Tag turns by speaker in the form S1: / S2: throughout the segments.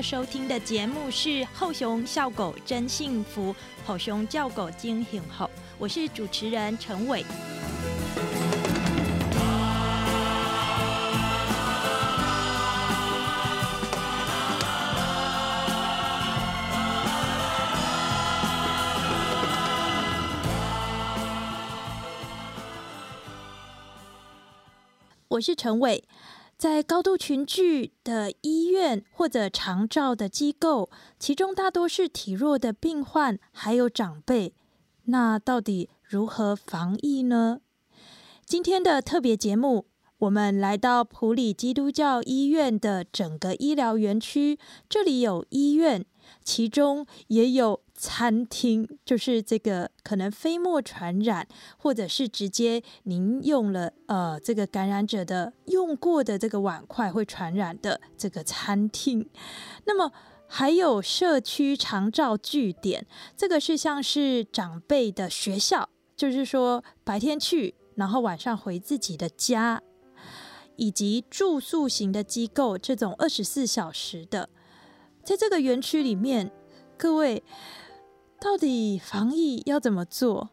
S1: 收听的节目是《后熊笑狗真幸福》，后熊叫狗精很好，我是主持人陈伟。我是陈伟，在高度群聚的医院或者长照的机构，其中大多是体弱的病患，还有长辈。那到底如何防疫呢？今天的特别节目，我们来到普里基督教医院的整个医疗园区，这里有医院，其中也有。餐厅就是这个可能飞沫传染，或者是直接您用了呃这个感染者的用过的这个碗筷会传染的这个餐厅。那么还有社区长照据点，这个是像是长辈的学校，就是说白天去，然后晚上回自己的家，以及住宿型的机构，这种二十四小时的，在这个园区里面，各位。到底防疫要怎么做？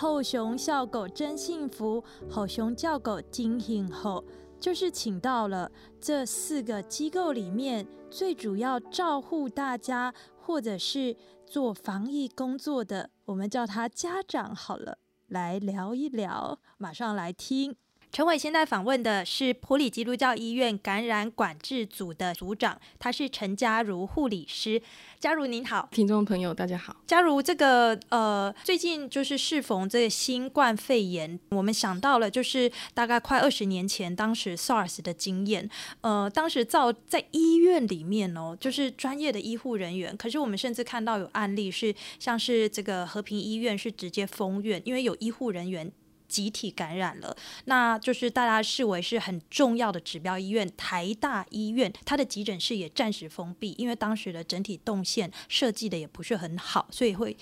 S1: 后熊笑狗真幸福，吼熊叫狗惊幸后，就是请到了这四个机构里面最主要照护大家或者是做防疫工作的，我们叫他家长好了，来聊一聊，马上来听。陈伟现在访问的是普里基督教医院感染管制组的组长，他是陈嘉如护理师。嘉如您好，
S2: 听众朋友大家好。
S1: 嘉如，这个呃，最近就是适逢这个新冠肺炎，我们想到了就是大概快二十年前当时 SARS 的经验。呃，当时造在医院里面哦，就是专业的医护人员，可是我们甚至看到有案例是像是这个和平医院是直接封院，因为有医护人员。集体感染了，那就是大家视为是很重要的指标医院台大医院，它的急诊室也暂时封闭，因为当时的整体动线设计的也不是很好，所以会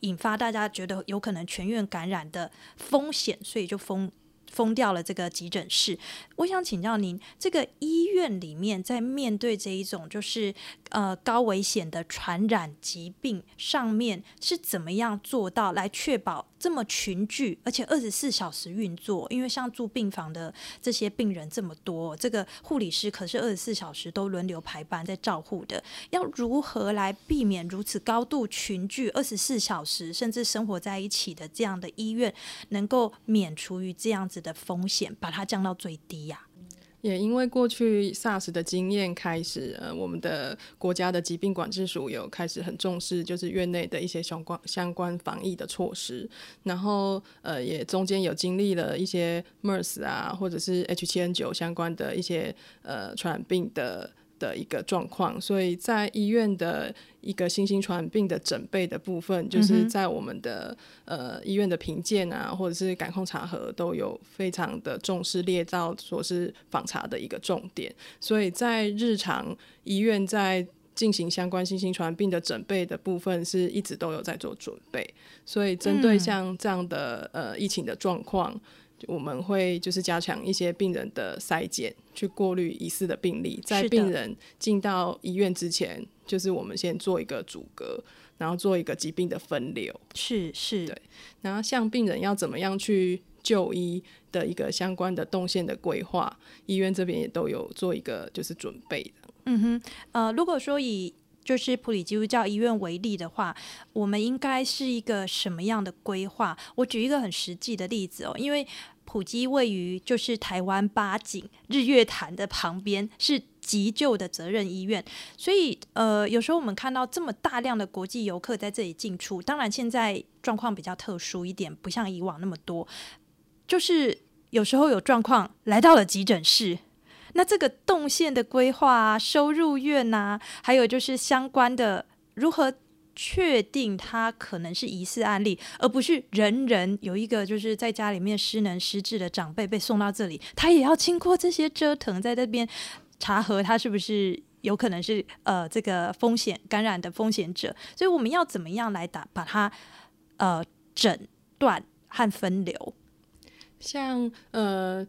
S1: 引发大家觉得有可能全院感染的风险，所以就封。封掉了这个急诊室，我想请教您，这个医院里面在面对这一种就是呃高危险的传染疾病上面是怎么样做到来确保这么群聚，而且二十四小时运作，因为像住病房的这些病人这么多，这个护理师可是二十四小时都轮流排班在照护的。要如何来避免如此高度群聚、二十四小时甚至生活在一起的这样的医院，能够免除于这样子的风险，把它降到最低呀？
S2: 也因为过去 SARS 的经验开始，呃，我们的国家的疾病管制署有开始很重视，就是院内的一些相关相关防疫的措施。然后，呃，也中间有经历了一些 MERS 啊，或者是 H7N9 相关的一些呃传染病的。的一个状况，所以在医院的一个新型传染病的准备的部分，就是在我们的呃医院的评鉴啊，或者是感控查核都有非常的重视，列到说是访查的一个重点。所以在日常医院在进行相关新型传染病的准备的部分，是一直都有在做准备。所以针对像这样的呃疫情的状况。我们会就是加强一些病人的筛检，去过滤疑似的病例。在病人进到医院之前，就是我们先做一个阻隔，然后做一个疾病的分流。
S1: 是是，
S2: 对。然后像病人要怎么样去就医的一个相关的动线的规划，医院这边也都有做一个就是准备的。
S1: 嗯哼，呃，如果说以就是普里基督教医院为例的话，我们应该是一个什么样的规划？我举一个很实际的例子哦，因为。普基位于就是台湾八景日月潭的旁边，是急救的责任医院，所以呃，有时候我们看到这么大量的国际游客在这里进出，当然现在状况比较特殊一点，不像以往那么多，就是有时候有状况来到了急诊室，那这个动线的规划啊，收入院呐，还有就是相关的如何。确定他可能是疑似案例，而不是人人有一个就是在家里面失能失智的长辈被送到这里，他也要经过这些折腾，在这边查核他是不是有可能是呃这个风险感染的风险者，所以我们要怎么样来打把它呃诊断和分流，
S2: 像呃。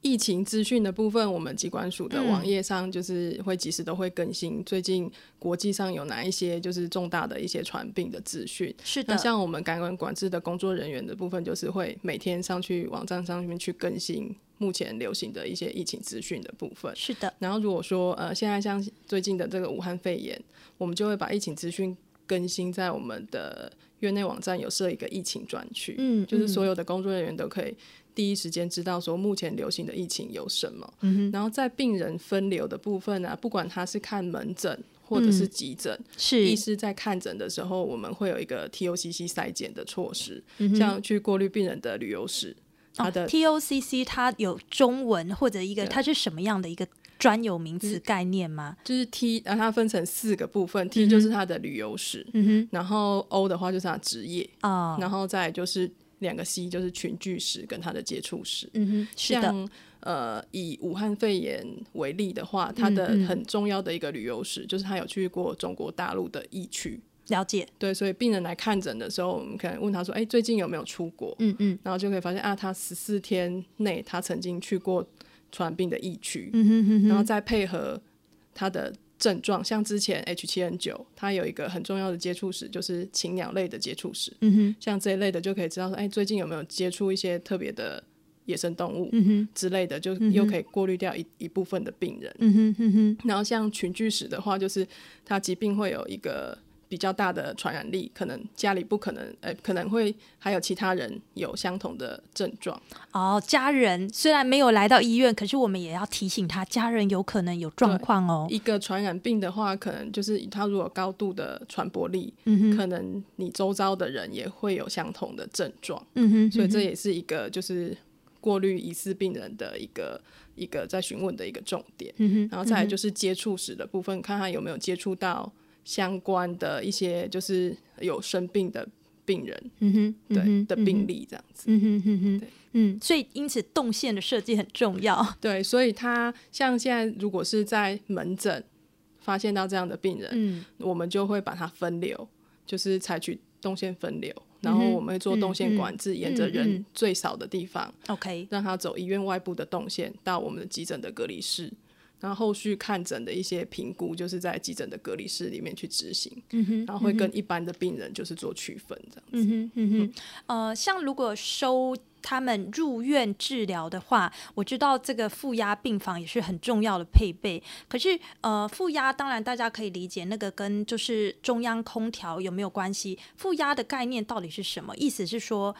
S2: 疫情资讯的部分，我们机关署的网页上就是会及时都会更新。最近国际上有哪一些就是重大的一些传病的资讯？
S1: 是的。
S2: 那像我们感染管制的工作人员的部分，就是会每天上去网站上面去更新目前流行的一些疫情资讯的部分。
S1: 是的。
S2: 然后如果说呃现在像最近的这个武汉肺炎，我们就会把疫情资讯更新在我们的院内网站，有设一个疫情专区，嗯，就是所有的工作人员都可以。第一时间知道说目前流行的疫情有什么，然后在病人分流的部分呢，不管他是看门诊或者是急诊，
S1: 是。
S2: 医师在看诊的时候，我们会有一个 TOCC 筛检的措施，像去过滤病人的旅游史。它的
S1: TOCC 它有中文或者一个它是什么样的一个专有名词概念吗？
S2: 就是 T 让它分成四个部分，T 就是它的旅游史，然后 O 的话就是它职业啊，然后再就是。两个 C 就是群聚史跟他的接触史。
S1: 嗯哼，
S2: 像呃，以武汉肺炎为例的话，他的很重要的一个旅游史就是他有去过中国大陆的疫区。
S1: 了解。
S2: 对，所以病人来看诊的时候，我们可能问他说：“哎，最近有没有出国？”
S1: 嗯嗯，
S2: 然后就可以发现啊，他十四天内他曾经去过传染病的疫区。
S1: 嗯哼哼，
S2: 然后再配合他的。症状像之前 H 七 N 九它有一个很重要的接触史，就是禽鸟类的接触史。
S1: 嗯哼，
S2: 像这一类的就可以知道说，哎，最近有没有接触一些特别的野生动物之类的，就又可以过滤掉一一部分的病人。
S1: 嗯哼嗯哼。
S2: 然后像群聚史的话，就是它疾病会有一个。比较大的传染力，可能家里不可能，呃，可能会还有其他人有相同的症状。
S1: 哦，家人虽然没有来到医院，可是我们也要提醒他，家人有可能有状况哦。
S2: 一个传染病的话，可能就是他如果高度的传播力，
S1: 嗯
S2: 可能你周遭的人也会有相同的症状。
S1: 嗯哼，
S2: 所以这也是一个就是过滤疑似病人的一个一个在询问的一个重点。
S1: 嗯哼，
S2: 然后再来就是接触史的部分，看他有没有接触到。相关的一些就是有生病的病人，
S1: 嗯哼，
S2: 对的病例这样子，
S1: 嗯哼哼哼，
S2: 对，
S1: 嗯，所以因此动线的设计很重要，
S2: 对，所以他像现在如果是在门诊发现到这样的病人，
S1: 嗯，
S2: 我们就会把它分流，就是采取动线分流，然后我们会做动线管制，沿着人最少的地方
S1: ，OK，
S2: 让他走医院外部的动线到我们的急诊的隔离室。然后后续看诊的一些评估，就是在急诊的隔离室里面去执行，
S1: 嗯哼，
S2: 然后会跟一般的病人就是做区分这样子。
S1: 嗯哼嗯哼，呃，像如果收他们入院治疗的话，我知道这个负压病房也是很重要的配备。可是，呃，负压当然大家可以理解，那个跟就是中央空调有没有关系？负压的概念到底是什么？意思是说，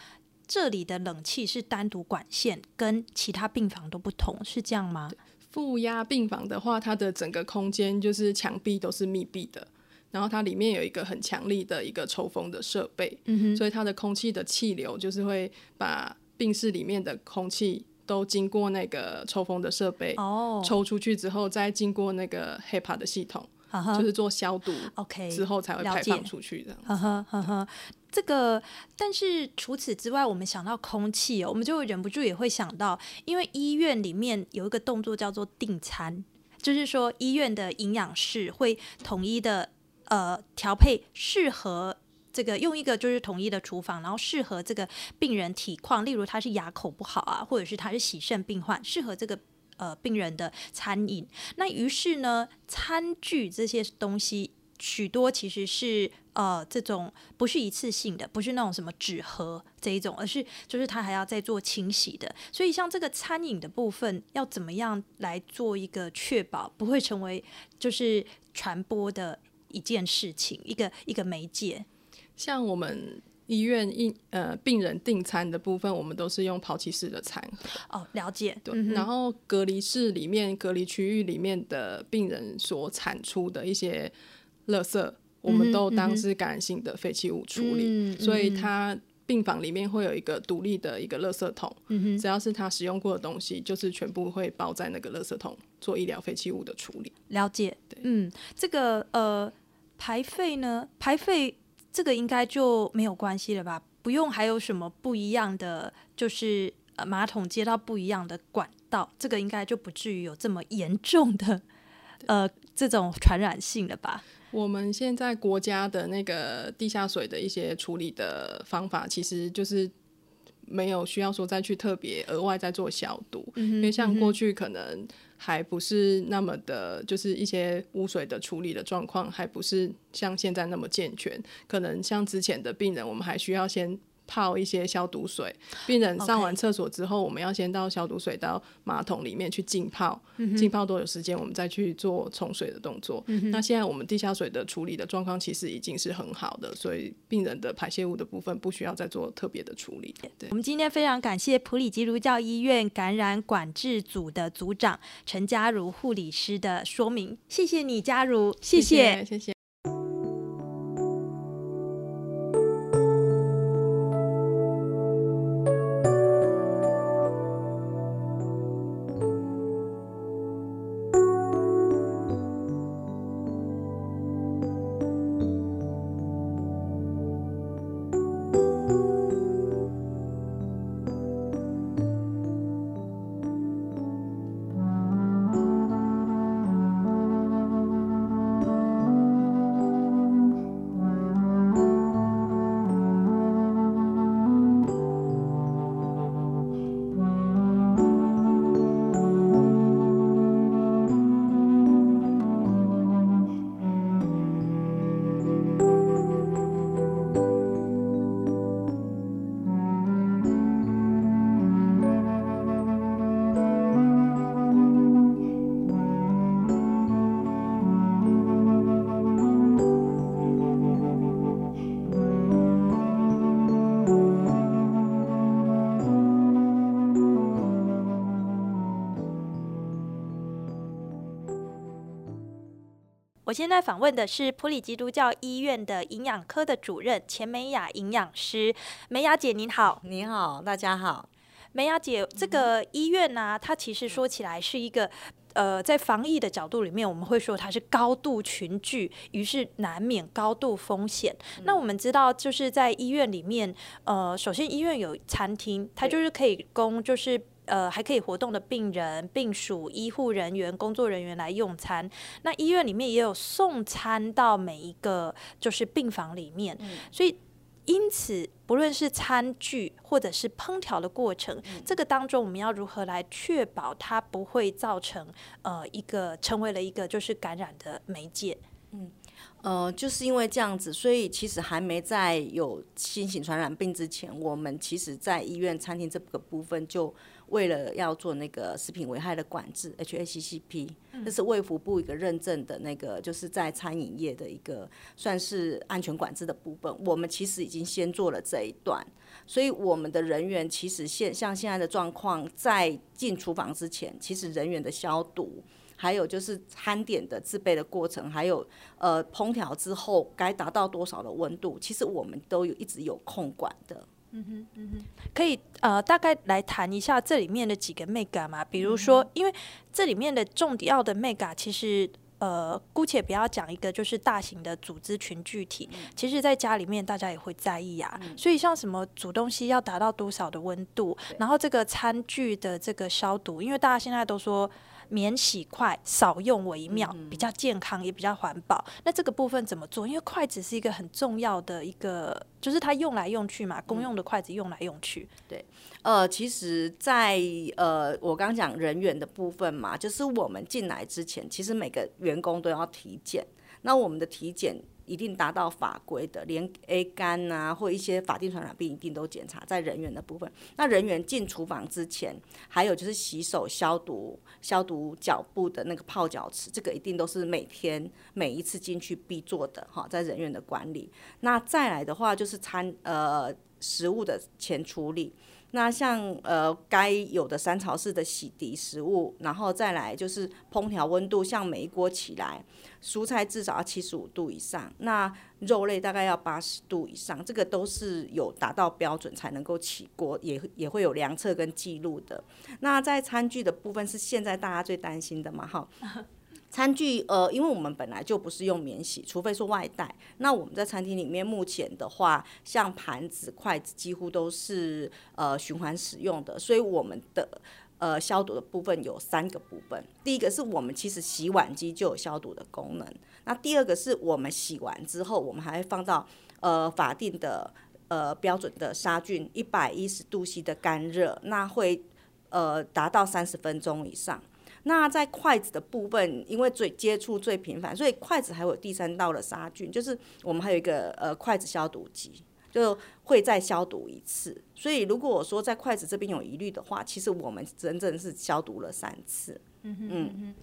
S1: 这里的冷气是单独管线，跟其他病房都不同，是这样吗？
S2: 负压病房的话，它的整个空间就是墙壁都是密闭的，然后它里面有一个很强力的一个抽风的设备，
S1: 嗯哼，
S2: 所以它的空气的气流就是会把病室里面的空气都经过那个抽风的设备、
S1: 哦，
S2: 抽出去之后，再经过那个 HEPA 的系统，就是做消毒
S1: OK
S2: 之后才会排放出去的。
S1: 呵呵呵呵，这个，但是除此之外，我们想到空气哦，我们就会忍不住也会想到，因为医院里面有一个动作叫做订餐，就是说医院的营养室会统一的呃调配适合。这个用一个就是统一的厨房，然后适合这个病人体况，例如他是牙口不好啊，或者是他是洗肾病患，适合这个呃病人的餐饮。那于是呢，餐具这些东西许多其实是呃这种不是一次性的，不是那种什么纸盒这一种，而是就是它还要再做清洗的。所以像这个餐饮的部分，要怎么样来做一个确保不会成为就是传播的一件事情，一个一个媒介。
S2: 像我们医院应呃病人订餐的部分，我们都是用抛弃式的餐盒。
S1: 哦，了解。
S2: 对，
S1: 嗯
S2: 然后隔离室里面、隔离区域里面的病人所产出的一些垃圾，我们都当是感染性的废弃物处理，
S1: 嗯
S2: 所以
S1: 嗯
S2: 它病房里面会有一个独立的一个垃圾桶，
S1: 嗯，
S2: 只要是他使用过的东西，就是全部会包在那个垃圾桶做医疗废弃物的处理。
S1: 了解。对嗯，这个呃排废呢，排废这个应该就没有关系了吧？不用还有什么不一样的，就是呃马桶接到不一样的管道，这个应该就不至于有这么严重的呃这种传染性了吧？
S2: 我们现在国家的那个地下水的一些处理的方法，其实就是没有需要说再去特别额外再做消毒，因为像过去可能还不是那么的，就是一些污水的处理的状况还不是像现在那么健全，可能像之前的病人，我们还需要先。泡一些消毒水，病人上完厕所之后我们要先到消毒水到马桶里面去浸泡，
S1: 嗯
S2: 浸泡多久时间，我们再去做冲水的动作。
S1: 嗯
S2: 那现在我们地下水的处理的状况其实已经是很好的，所以病人的排泄物的部分不需要再做特别的处理。对
S1: 我，们今天非常感谢普里基督教医院感染管制组的组长陈嘉如护理师的说明，谢谢你，嘉如，谢
S2: 谢谢谢。
S1: 我现在访问的是普里基督教医院的营养科的主任钱美雅营养师，美雅姐您好。
S3: 你好，大家好。
S1: 美雅姐，这个医院呢、它其实说起来是一个。呃，在防疫的角度里面，我们会说它是高度群聚，于是难免高度风险。那我们知道，就是在医院里面，呃，首先医院有餐厅，它就是可以供就是呃还可以活动的病人、病属、医护人员、工作人员来用餐。那医院里面也有送餐到每一个就是病房里面，所以因此，不论是餐具或者是烹调的过程，这个当中我们要如何来确保它不会造成呃一个成为了一个就是感染的媒介？
S3: 嗯呃，就是因为这样子，所以其实还没在有新型传染病之前，我们其实在医院餐厅这个部分，就为了要做那个食品危害的管制 （HACCP），这是卫福部一个认证的那个，就是在餐饮业的一个算是安全管制的部分。我们其实已经先做了这一段，所以我们的人员其实现像现在的状况，在进厨房之前，其实人员的消毒。还有就是餐点的制备的过程，还有呃烹调之后该达到多少的温度，其实我们都有一直有控管的。
S1: 嗯哼，嗯哼，可以呃大概来谈一下这里面的几个 mega 嘛？比如说，因为这里面的重要的 mega，其实呃姑且不要讲一个就是大型的组织群聚体，其实在家里面大家也会在意啊。所以像什么煮东西要达到多少的温度，然后这个餐具的这个消毒，因为大家现在都说。免洗筷少用为妙，比较健康也比较环保。那这个部分怎么做？因为筷子是一个很重要的一个，就是它用来用去嘛，公用的筷子用来用去。
S3: 对，呃，其实，在呃，我刚讲人员的部分嘛，就是我们进来之前，其实每个员工都要体检。那我们的体检。一定达到法规的，连 A 肝啊，或一些法定传染病一定都检查在人员的部分。那人员进厨房之前，还有就是洗手消毒、消毒脚部的那个泡脚池，这个一定都是每天每一次进去必做的哈，在人员的管理。那再来的话就是餐呃食物的前处理。那像呃该有的三槽式的洗涤食物，然后再来就是烹调温度，像每一锅起来，蔬菜至少要七十五度以上，那肉类大概要八十度以上，这个都是有达到标准才能够起锅，也也会有量测跟记录的。那在餐具的部分是现在大家最担心的嘛？哈。餐具，呃，因为我们本来就不是用免洗，除非说外带。那我们在餐厅里面目前的话，像盘子、筷子几乎都是呃循环使用的，所以我们的呃消毒的部分有三个部分。第一个是我们其实洗碗机就有消毒的功能，那第二个是我们洗完之后，我们还会放到呃法定的呃标准的杀菌一百一十度 C 的干热，那会呃达到三十分钟以上。那在筷子的部分，因为最接触最频繁，所以筷子还有第三道的杀菌，就是我们还有一个呃筷子消毒机，就会再消毒一次。所以如果我说在筷子这边有疑虑的话，其实我们真正是消毒了三次。嗯
S1: 嗯，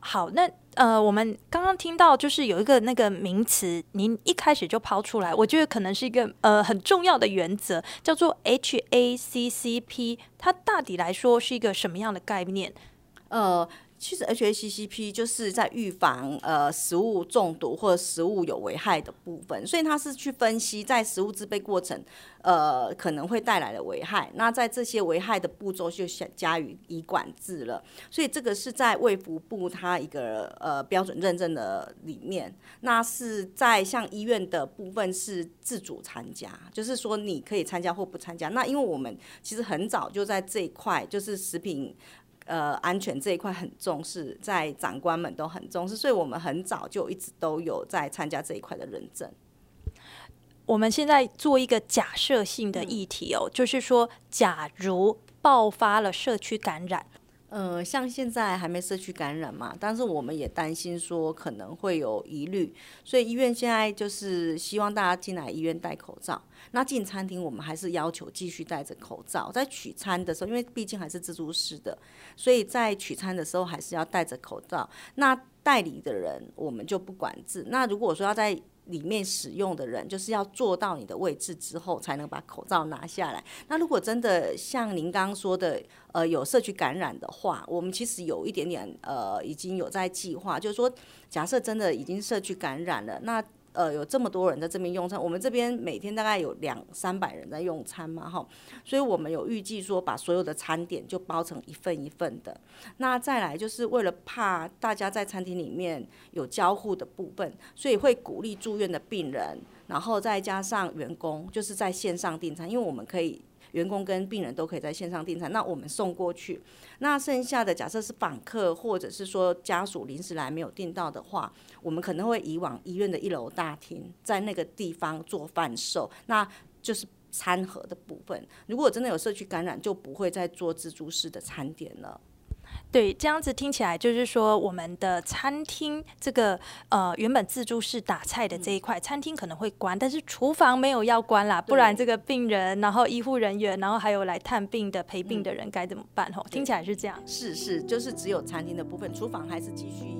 S1: 好，那呃，我们刚刚听到就是有一个那个名词，您一开始就抛出来，我觉得可能是一个呃很重要的原则，叫做 HACCP，它大体来说是一个什么样的概念？
S3: 呃，其实 HACCP 就是在预防呃食物中毒或者食物有危害的部分，所以它是去分析在食物制备过程呃可能会带来的危害，那在这些危害的步骤就加以以管制了。所以这个是在卫福部它一个呃标准认证的里面，那是在像医院的部分是自主参加，就是说你可以参加或不参加。那因为我们其实很早就在这一块就是食品。呃，安全这一块很重视，在长官们都很重视，所以我们很早就一直都有在参加这一块的认证。
S1: 我们现在做一个假设性的议题哦，就是说，假如爆发了社区感染。
S3: 呃，像现在还没社区感染嘛，但是我们也担心说可能会有疑虑，所以医院现在就是希望大家进来医院戴口罩。那进餐厅我们还是要求继续戴着口罩，在取餐的时候，因为毕竟还是自助式的，所以在取餐的时候还是要戴着口罩。那代理的人我们就不管制。那如果说要在里面使用的人，就是要坐到你的位置之后，才能把口罩拿下来。那如果真的像您刚刚说的，呃，有社区感染的话，我们其实有一点点呃，已经有在计划，就是说，假设真的已经社区感染了，那。呃，有这么多人在这边用餐，我们这边每天大概有两三百人在用餐嘛，哈，所以我们有预计说把所有的餐点就包成一份一份的。那再来就是为了怕大家在餐厅里面有交互的部分，所以会鼓励住院的病人，然后再加上员工，就是在线上订餐，因为我们可以。员工跟病人都可以在线上订餐，那我们送过去。那剩下的假设是访客或者是说家属临时来没有订到的话，我们可能会移往医院的一楼大厅，在那个地方做贩售。那就是餐盒的部分。如果真的有社区感染，就不会再做自助式的餐点了。
S1: 对，这样子听起来就是说，我们的餐厅这个呃原本自助式打菜的这一块，餐厅可能会关，但是厨房没有要关啦，不然这个病人，然后医护人员，然后还有来探病的陪病的人该怎么办？吼，听起来是这样。
S3: 是是，就是只有餐厅的部分，厨房还是继续。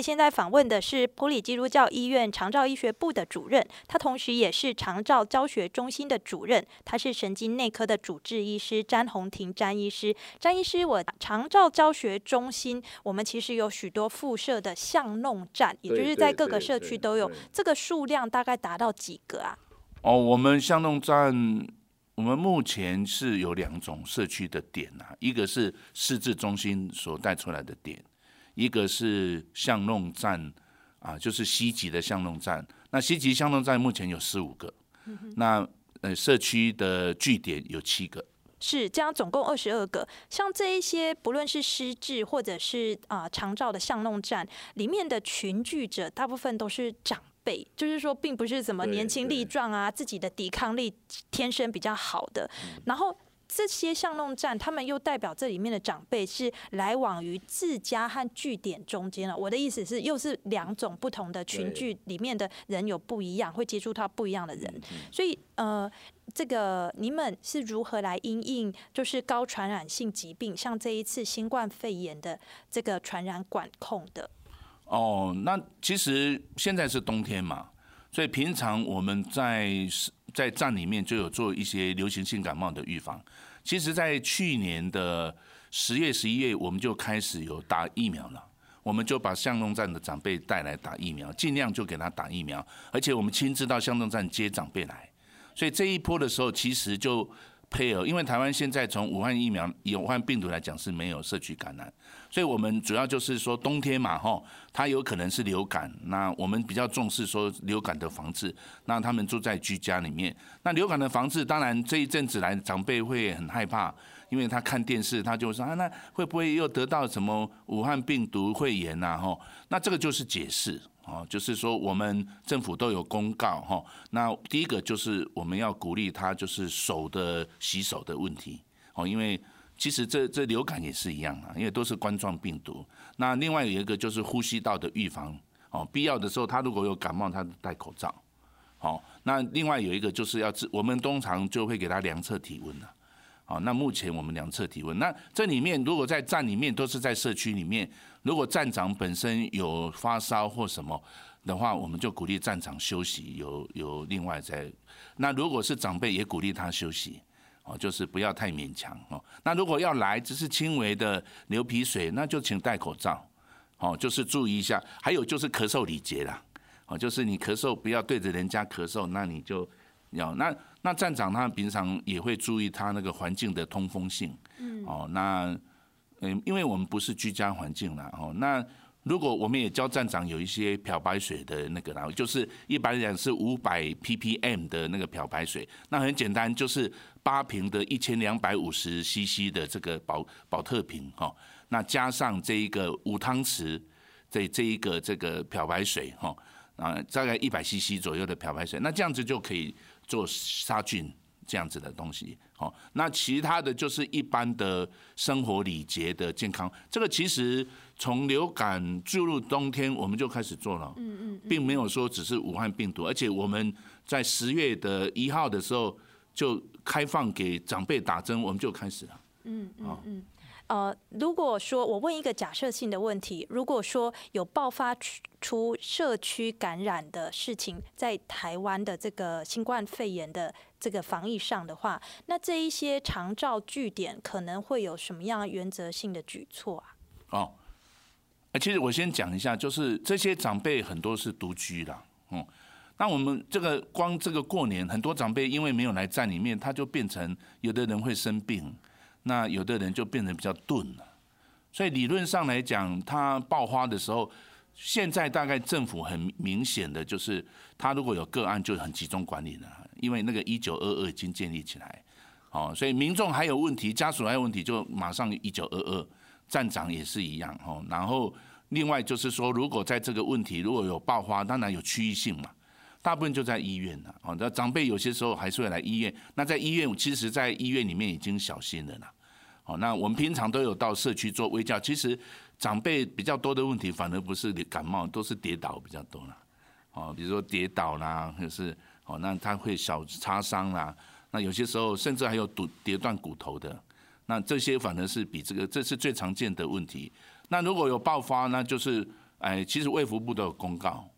S1: 伟现在访问的是普里基督教医院长照医学部的主任，他同时也是长照教学中心的主任，他是神经内科的主治医师詹红婷詹医师。詹医师，我长照教学中心，我们其实有许多附设的巷弄站，也就是在各个社区都有，这个数量大概达到几个啊？
S4: 哦，我们巷弄站，我们目前是有两种社区的点啊，一个是市治中心所带出来的点。一个是巷弄站啊，就是西吉的巷弄站。那西吉巷弄站目前有十五个，那呃社区的据点有七个，
S1: 是这样，总共二十二个。像这一些，不论是失智或者是啊长照的巷弄站里面的群聚者，大部分都是长辈，就是说，并不是怎么年轻力壮啊，自己的抵抗力天生比较好的，然后。这些巷弄站，他们又代表这里面的长辈是来往于自家和据点中间了。我的意思是，又是两种不同的群聚里面的人有不一样，会接触到不一样的人。所以，呃，这个你们是如何来因应就是高传染性疾病，像这一次新冠肺炎的这个传染管控的？
S4: 哦，那其实现在是冬天嘛，所以平常我们在。在站里面就有做一些流行性感冒的预防。其实，在去年的十月、十一月，我们就开始有打疫苗了。我们就把向东站的长辈带来打疫苗，尽量就给他打疫苗，而且我们亲自到向东站接长辈来。所以这一波的时候，其实就。配合，因为台湾现在从武汉疫苗、武汉病毒来讲是没有社区感染，所以我们主要就是说冬天嘛，吼，它有可能是流感，那我们比较重视说流感的防治，那他们住在居家里面，那流感的防治，当然这一阵子来长辈会很害怕，因为他看电视，他就说啊，那会不会又得到什么武汉病毒肺炎呐？吼，那这个就是解释。哦，就是说我们政府都有公告哈。那第一个就是我们要鼓励他，就是手的洗手的问题。哦，因为其实这这流感也是一样啊，因为都是冠状病毒。那另外有一个就是呼吸道的预防。哦，必要的时候他如果有感冒，他戴口罩。好，那另外有一个就是要治，我们通常就会给他量测体温了。好，那目前我们量测体温，那这里面如果在站里面都是在社区里面。如果站长本身有发烧或什么的话，我们就鼓励站长休息，有有另外在。那如果是长辈，也鼓励他休息，哦，就是不要太勉强哦。那如果要来，只是轻微的流鼻水，那就请戴口罩，哦，就是注意一下。还有就是咳嗽礼节啦，哦，就是你咳嗽不要对着人家咳嗽，那你就要那那站长他平常也会注意他那个环境的通风性，嗯，哦，那。嗯，因为我们不是居家环境啦，哦，那如果我们也教站长有一些漂白水的那个啦，就是一般来讲是五百 ppm 的那个漂白水，那很简单，就是八瓶的一千两百五十 cc 的这个保保特瓶哈，那加上这一个五汤匙这这一个这个漂白水哈，啊，大概一百 cc 左右的漂白水，那这样子就可以做杀菌。这样子的东西，好，那其他的就是一般的生活礼节的健康，这个其实从流感注入冬天我们就开始做了，嗯嗯，并没有说只是武汉病毒，而且我们在十月的一号的时候就开放给长辈打针，我们就开始了，嗯嗯
S1: 嗯。呃，如果说我问一个假设性的问题，如果说有爆发出社区感染的事情，在台湾的这个新冠肺炎的这个防疫上的话，那这一些长照据点可能会有什么样原则性的举措啊？哦，
S4: 其实我先讲一下，就是这些长辈很多是独居的，嗯，那我们这个光这个过年，很多长辈因为没有来站里面，他就变成有的人会生病。那有的人就变得比较钝了。所以理论上来讲，他爆发的时候，现在大概政府很明显的就是，他如果有个案就很集中管理了，因为那个一九二二已经建立起来，哦，所以民众还有问题，家属还有问题，就马上一九二二，站长也是一样，哦，然后另外就是说，如果在这个问题如果有爆发，当然有区域性嘛，大部分就在医院了，哦，那长辈有些时候还是会来医院，那在医院，其实在医院里面已经小心了啦。哦，那我们平常都有到社区做微教，其实长辈比较多的问题，反而不是感冒，都是跌倒比较多了。哦，比如说跌倒啦，或是哦，那他会小擦伤啦，那有些时候甚至还有骨跌断骨头的，那这些反而是比这个这是最常见的问题。那如果有爆发，那就是哎，其实卫福部都有公告。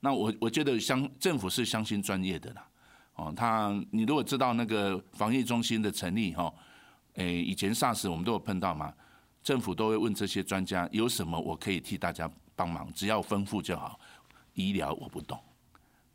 S4: 那我我觉得相政府是相信专业的啦。哦，他你如果知道那个防疫中心的成立哈。哎，以前 SARS 我们都有碰到嘛，政府都会问这些专家有什么我可以替大家帮忙，只要吩咐就好。医疗我不懂，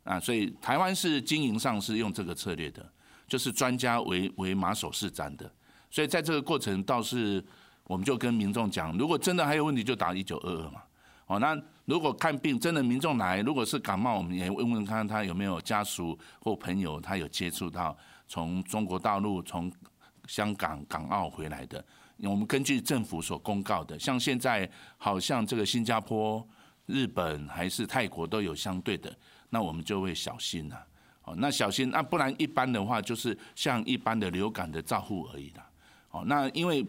S4: 啊，所以台湾是经营上是用这个策略的，就是专家为为马首是瞻的。所以在这个过程倒是我们就跟民众讲，如果真的还有问题就打一九二二嘛。哦，那如果看病真的民众来，如果是感冒，我们也问问看他有没有家属或朋友他有接触到从中国大陆从。香港、港澳回来的，我们根据政府所公告的，像现在好像这个新加坡、日本还是泰国都有相对的，那我们就会小心了。哦，那小心，那不然一般的话就是像一般的流感的照护而已啦。哦，那因为，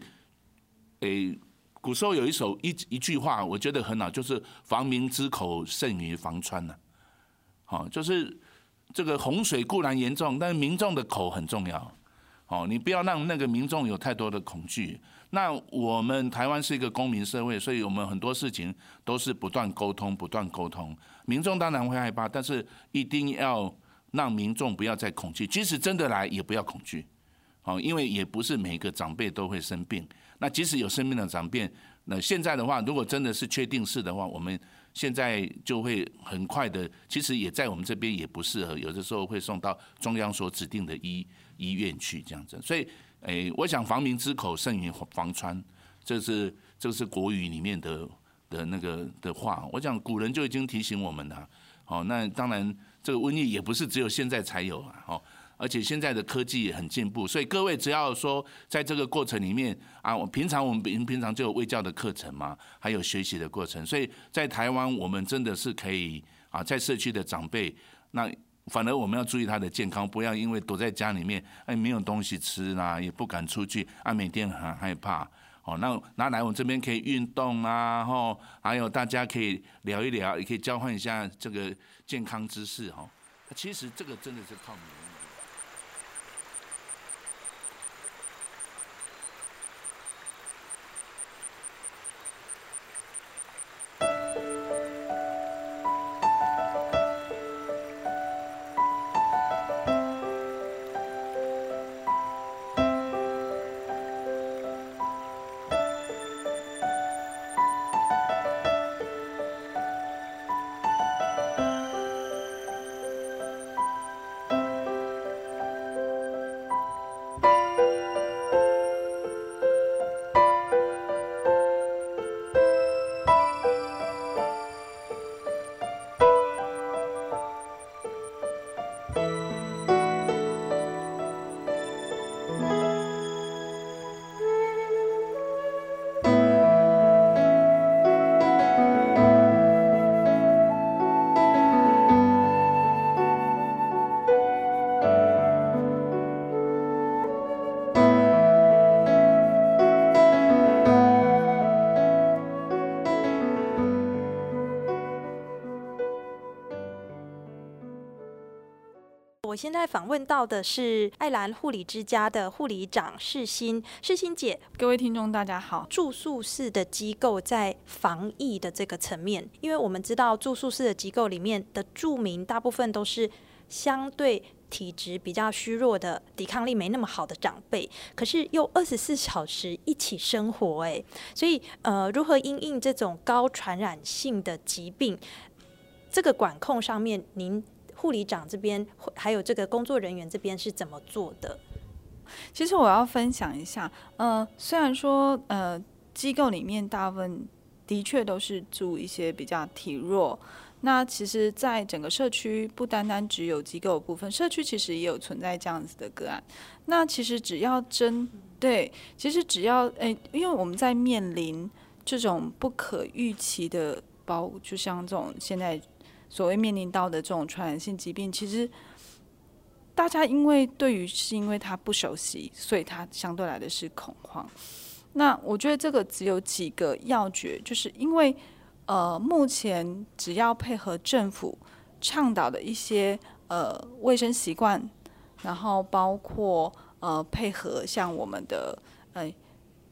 S4: 诶，古时候有一首一一句话，我觉得很好，就是“防民之口胜于防川”呐。好，就是这个洪水固然严重，但是民众的口很重要。哦，你不要让那个民众有太多的恐惧。那我们台湾是一个公民社会，所以我们很多事情都是不断沟通、不断沟通。民众当然会害怕，但是一定要让民众不要再恐惧，即使真的来，也不要恐惧。哦，因为也不是每个长辈都会生病。那即使有生病的长辈，那现在的话，如果真的是确定是的话，我们现在就会很快的，其实也在我们这边也不适合，有的时候会送到中央所指定的医。医院去这样子，所以，诶，我想防民之口胜于防川，这是这是国语里面的的那个的话。我想古人就已经提醒我们了。好，那当然这个瘟疫也不是只有现在才有啊。好，而且现在的科技也很进步，所以各位只要说在这个过程里面啊，我平常我们平平常就有卫教的课程嘛，还有学习的过程，所以在台湾我们真的是可以啊，在社区的长辈那。反而我们要注意他的健康，不要因为躲在家里面，哎，没有东西吃啦，也不敢出去，啊，每天很害怕。哦，那拿来我们这边可以运动啊，吼，还有大家可以聊一聊，也可以交换一下这个健康知识，哈。其实这个真的是靠你。
S1: 我现在访问到的是爱兰护理之家的护理长世新，世新姐，
S5: 各位听众大家好。
S1: 住宿式的机构在防疫的这个层面，因为我们知道住宿式的机构里面的住民大部分都是相对体质比较虚弱的、抵抗力没那么好的长辈，可是又二十四小时一起生活，诶，所以呃，如何因应这种高传染性的疾病，这个管控上面，您？护理长这边，还有这个工作人员这边是怎么做的？
S5: 其实我要分享一下，呃，虽然说呃机构里面大部分的确都是住一些比较体弱，那其实，在整个社区不单单只有机构部分，社区其实也有存在这样子的个案。那其实只要针对，其实只要诶，因为我们在面临这种不可预期的包，就像这种现在所谓面临到的这种传染性疾病，其实。大家因为对于是因为他不熟悉，所以他相对来的是恐慌。那我觉得这个只有几个要诀，就是因为呃，目前只要配合政府倡导的一些呃卫生习惯，然后包括呃配合像我们的呃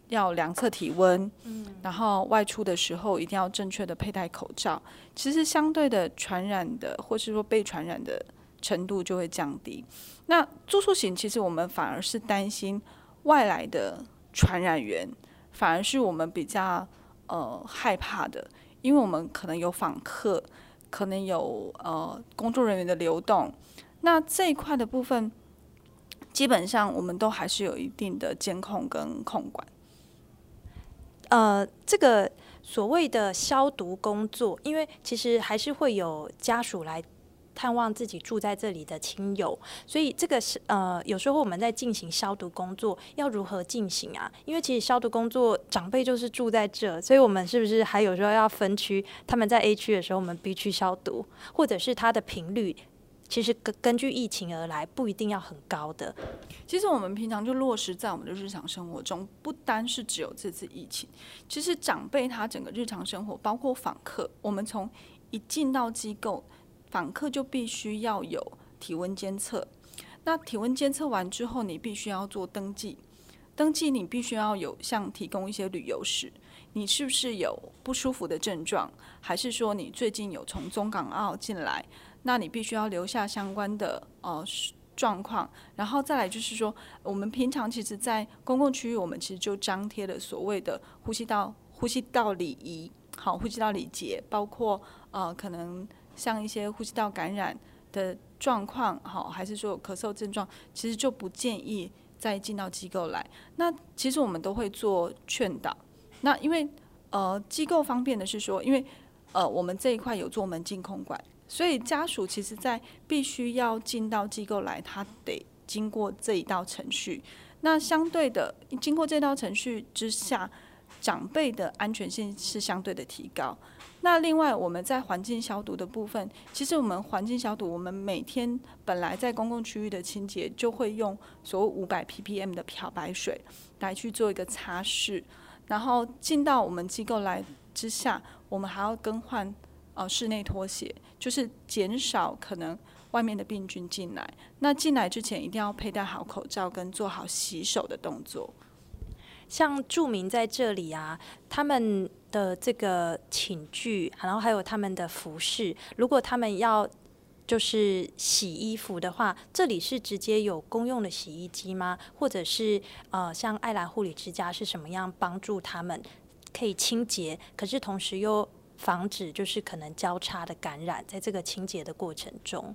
S5: 要量测体温，嗯，然后外出的时候一定要正确的佩戴口罩，其实相对的传染的或是说被传染的。程度就会降低。那住宿型其实我们反而是担心外来的传染源，反而是我们比较呃害怕的，因为我们可能有访客，可能有呃工作人员的流动。那这一块的部分，基本上我们都还是有一定的监控跟控管。
S1: 呃，这个所谓的消毒工作，因为其实还是会有家属来。探望自己住在这里的亲友，所以这个是呃，有时候我们在进行消毒工作，要如何进行啊？因为其实消毒工作长辈就是住在这，所以我们是不是还有时候要分区？他们在 A 区的时候，我们 B 区消毒，或者是它的频率，其实根根据疫情而来，不一定要很高的。
S5: 其实我们平常就落实在我们的日常生活中，不单是只有这次疫情，其实长辈他整个日常生活，包括访客，我们从一进到机构。访客就必须要有体温监测，那体温监测完之后，你必须要做登记。登记你必须要有像提供一些旅游史，你是不是有不舒服的症状，还是说你最近有从中港澳进来？那你必须要留下相关的呃状况。然后再来就是说，我们平常其实，在公共区域，我们其实就张贴了所谓的呼吸道呼吸道礼仪，好，呼吸道礼节，包括呃可能。像一些呼吸道感染的状况，好，还是说咳嗽症状，其实就不建议再进到机构来。那其实我们都会做劝导。那因为呃机构方便的是说，因为呃我们这一块有做门禁控管，所以家属其实在必须要进到机构来，他得经过这一道程序。那相对的，经过这道程序之下，长辈的安全性是相对的提高。那另外，我们在环境消毒的部分，其实我们环境消毒，我们每天本来在公共区域的清洁，就会用所谓五百 ppm 的漂白水来去做一个擦拭，然后进到我们机构来之下，我们还要更换呃室内拖鞋，就是减少可能外面的病菌进来。那进来之前一定要佩戴好口罩，跟做好洗手的动作。
S1: 像著名在这里啊，他们的这个寝具，然后还有他们的服饰，如果他们要就是洗衣服的话，这里是直接有公用的洗衣机吗？或者是呃，像爱兰护理之家是什么样帮助他们可以清洁，可是同时又防止就是可能交叉的感染，在这个清洁的过程中，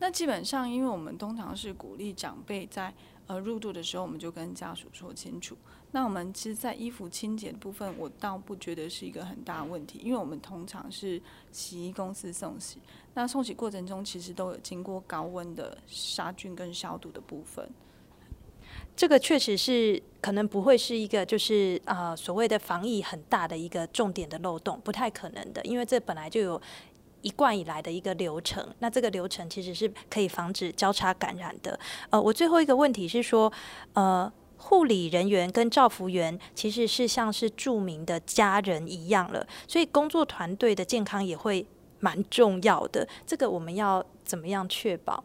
S5: 那基本上因为我们通常是鼓励长辈在呃入住的时候，我们就跟家属说清楚。那我们其实，在衣服清洁的部分，我倒不觉得是一个很大问题，因为我们通常是洗衣公司送洗，那送洗过程中其实都有经过高温的杀菌跟消毒的部分。
S1: 这个确实是可能不会是一个就是啊所谓的防疫很大的一个重点的漏洞，不太可能的，因为这本来就有一贯以来的一个流程。那这个流程其实是可以防止交叉感染的。呃，我最后一个问题是说，呃。护理人员跟照服员其实是像是著名的家人一样了，所以工作团队的健康也会蛮重要的。这个我们要怎么样确保？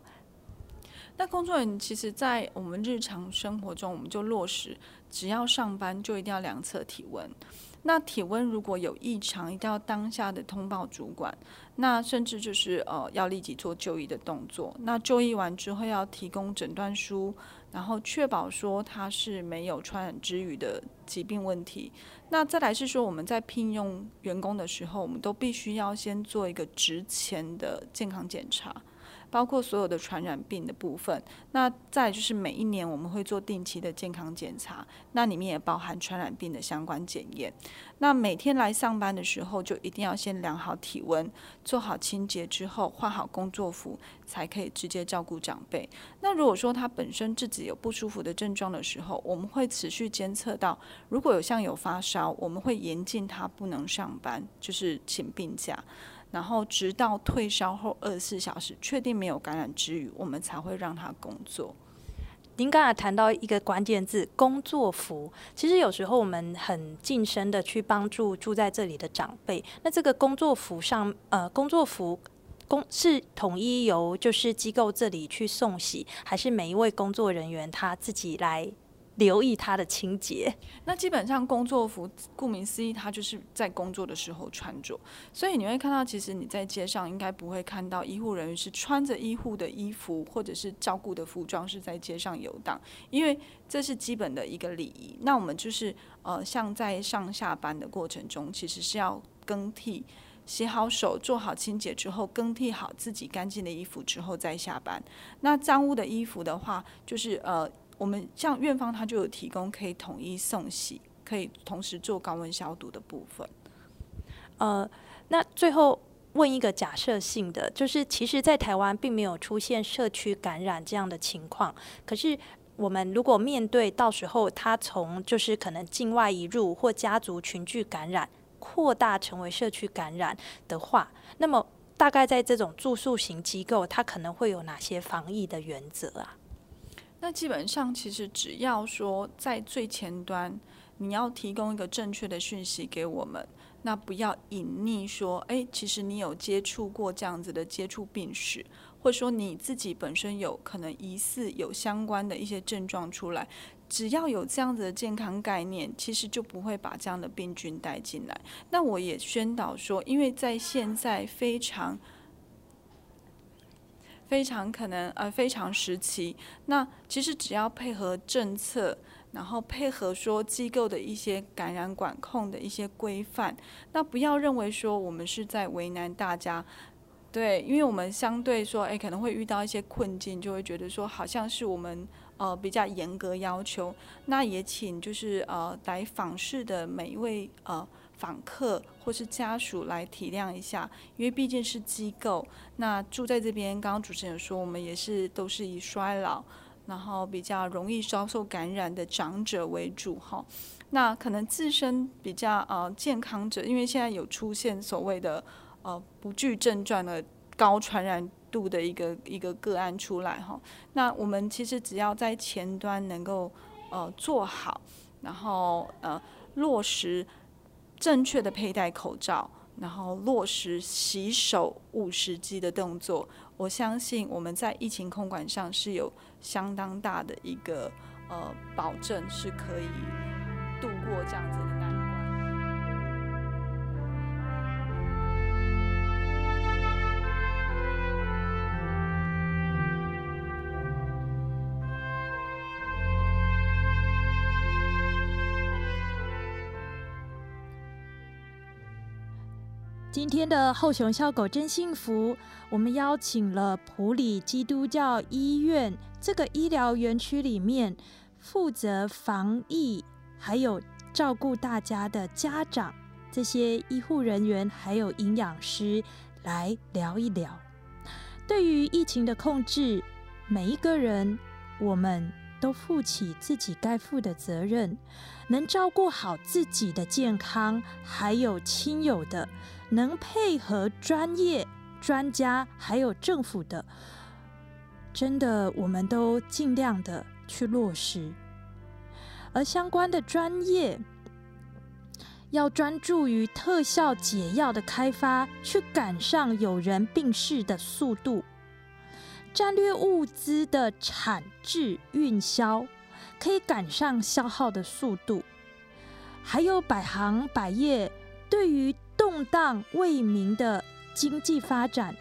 S5: 那工作人员其实，在我们日常生活中，我们就落实，只要上班就一定要量测体温。那体温如果有异常，一定要当下的通报主管。那甚至就是呃，要立即做就医的动作。那就医完之后，要提供诊断书。然后确保说他是没有传染之余的疾病问题。那再来是说我们在聘用员工的时候，我们都必须要先做一个职前的健康检查，包括所有的传染病的部分。那再就是每一年我们会做定期的健康检查，那里面也包含传染病的相关检验。那每天来上班的时候，就一定要先量好体温，做好清洁之后，换好工作服，才可以直接照顾长辈。那如果说他本身自己有不舒服的症状的时候，我们会持续监测到，如果有像有发烧，我们会严禁他不能上班，就是请病假。然后直到退烧后二十四小时，确定没有感染之余，我们才会让他工作。
S1: 您刚才谈到一个关键字“工作服”，其实有时候我们很近身的去帮助住在这里的长辈。那这个工作服上，呃，工作服工是统一由就是机构这里去送洗，还是每一位工作人员他自己来？留意它的清洁。
S5: 那基本上工作服，顾名思义，它就是在工作的时候穿着。所以你会看到，其实你在街上应该不会看到医护人员是穿着医护的衣服，或者是照顾的服装是在街上游荡，因为这是基本的一个礼仪。那我们就是呃，像在上下班的过程中，其实是要更替、洗好手、做好清洁之后，更替好自己干净的衣服之后再下班。那脏污的衣服的话，就是呃。我们像院方，他就有提供可以统一送洗，可以同时做高温消毒的部分。
S1: 呃，那最后问一个假设性的，就是其实，在台湾并没有出现社区感染这样的情况。可是，我们如果面对到时候他从就是可能境外移入或家族群聚感染扩大成为社区感染的话，那么大概在这种住宿型机构，它可能会有哪些防疫的原则啊？
S5: 那基本上，其实只要说在最前端，你要提供一个正确的讯息给我们，那不要隐匿说，哎，其实你有接触过这样子的接触病史，或者说你自己本身有可能疑似有相关的一些症状出来，只要有这样子的健康概念，其实就不会把这样的病菌带进来。那我也宣导说，因为在现在非常。非常可能呃非常时期，那其实只要配合政策，然后配合说机构的一些感染管控的一些规范，那不要认为说我们是在为难大家，对，因为我们相对说，哎，可能会遇到一些困境，就会觉得说好像是我们呃比较严格要求，那也请就是呃来访视的每一位呃。访客或是家属来体谅一下，因为毕竟是机构，那住在这边，刚刚主持人说，我们也是都是以衰老，然后比较容易遭受感染的长者为主哈。那可能自身比较呃健康者，因为现在有出现所谓的呃不具症状的高传染度的一个一个个案出来哈。那我们其实只要在前端能够呃做好，然后呃落实。正确的佩戴口罩，然后落实洗手五十机的动作，我相信我们在疫情控管上是有相当大的一个呃保证，是可以度过这样子
S1: 今天的后熊笑狗真幸福，我们邀请了普里基督教医院这个医疗园区里面负责防疫还有照顾大家的家长、这些医护人员还有营养师来聊一聊。对于疫情的控制，每一个人我们都负起自己该负的责任，能照顾好自己的健康，还有亲友的。能配合专业专家还有政府的，真的我们都尽量的去落实。而相关的专业要专注于特效解药的开发，去赶上有人病逝的速度；战略物资的产制运销，可以赶上消耗的速度；还有百行百业对于。动荡未明的经济发展，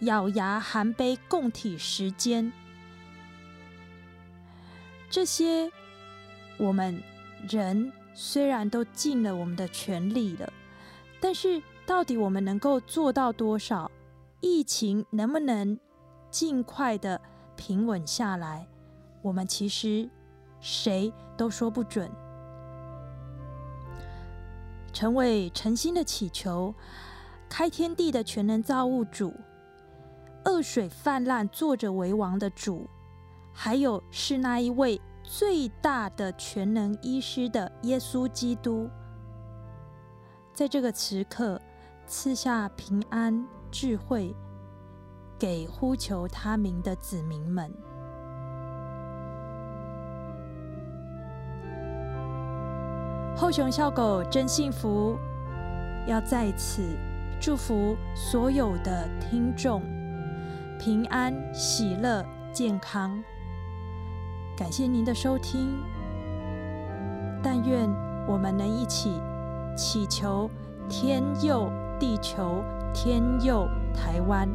S1: 咬牙含悲共体时间，这些我们人虽然都尽了我们的全力了，但是到底我们能够做到多少？疫情能不能尽快的平稳下来，我们其实谁都说不准。成为诚心的祈求，开天地的全能造物主，恶水泛滥、坐着为王的主，还有是那一位最大的全能医师的耶稣基督，在这个时刻赐下平安、智慧，给呼求他名的子民们。后熊笑狗真幸福，要在此祝福所有的听众平安、喜乐、健康。感谢您的收听，但愿我们能一起祈求天佑地球，天佑台湾。